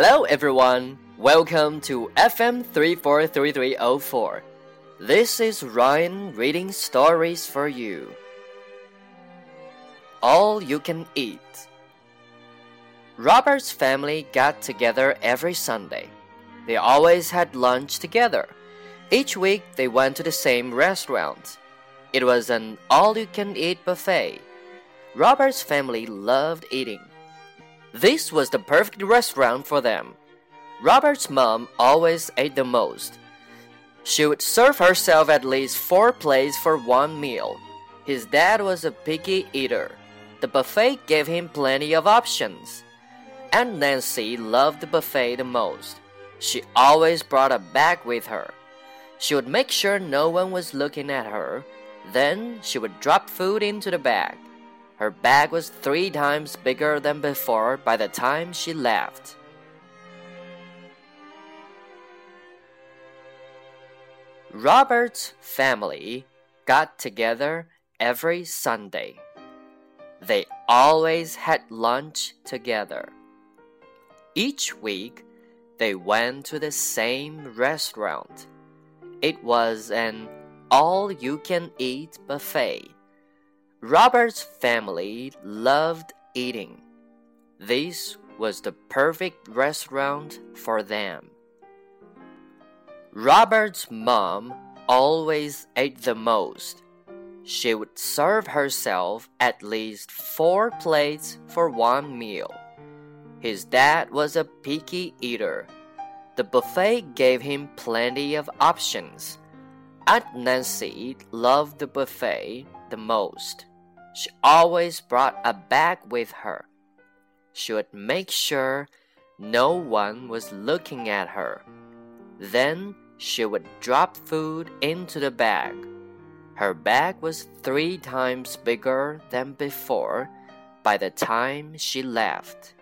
Hello, everyone. Welcome to FM 343304. This is Ryan reading stories for you. All you can eat. Robert's family got together every Sunday. They always had lunch together. Each week they went to the same restaurant. It was an all you can eat buffet. Robert's family loved eating. This was the perfect restaurant for them. Robert's mom always ate the most. She would serve herself at least four plates for one meal. His dad was a picky eater. The buffet gave him plenty of options. Aunt Nancy loved the buffet the most. She always brought a bag with her. She would make sure no one was looking at her. Then she would drop food into the bag. Her bag was three times bigger than before by the time she left. Robert's family got together every Sunday. They always had lunch together. Each week, they went to the same restaurant. It was an all you can eat buffet. Robert's family loved eating. This was the perfect restaurant for them. Robert's mom always ate the most. She would serve herself at least four plates for one meal. His dad was a picky eater. The buffet gave him plenty of options. Aunt Nancy loved the buffet the most. She always brought a bag with her. She would make sure no one was looking at her. Then she would drop food into the bag. Her bag was three times bigger than before by the time she left.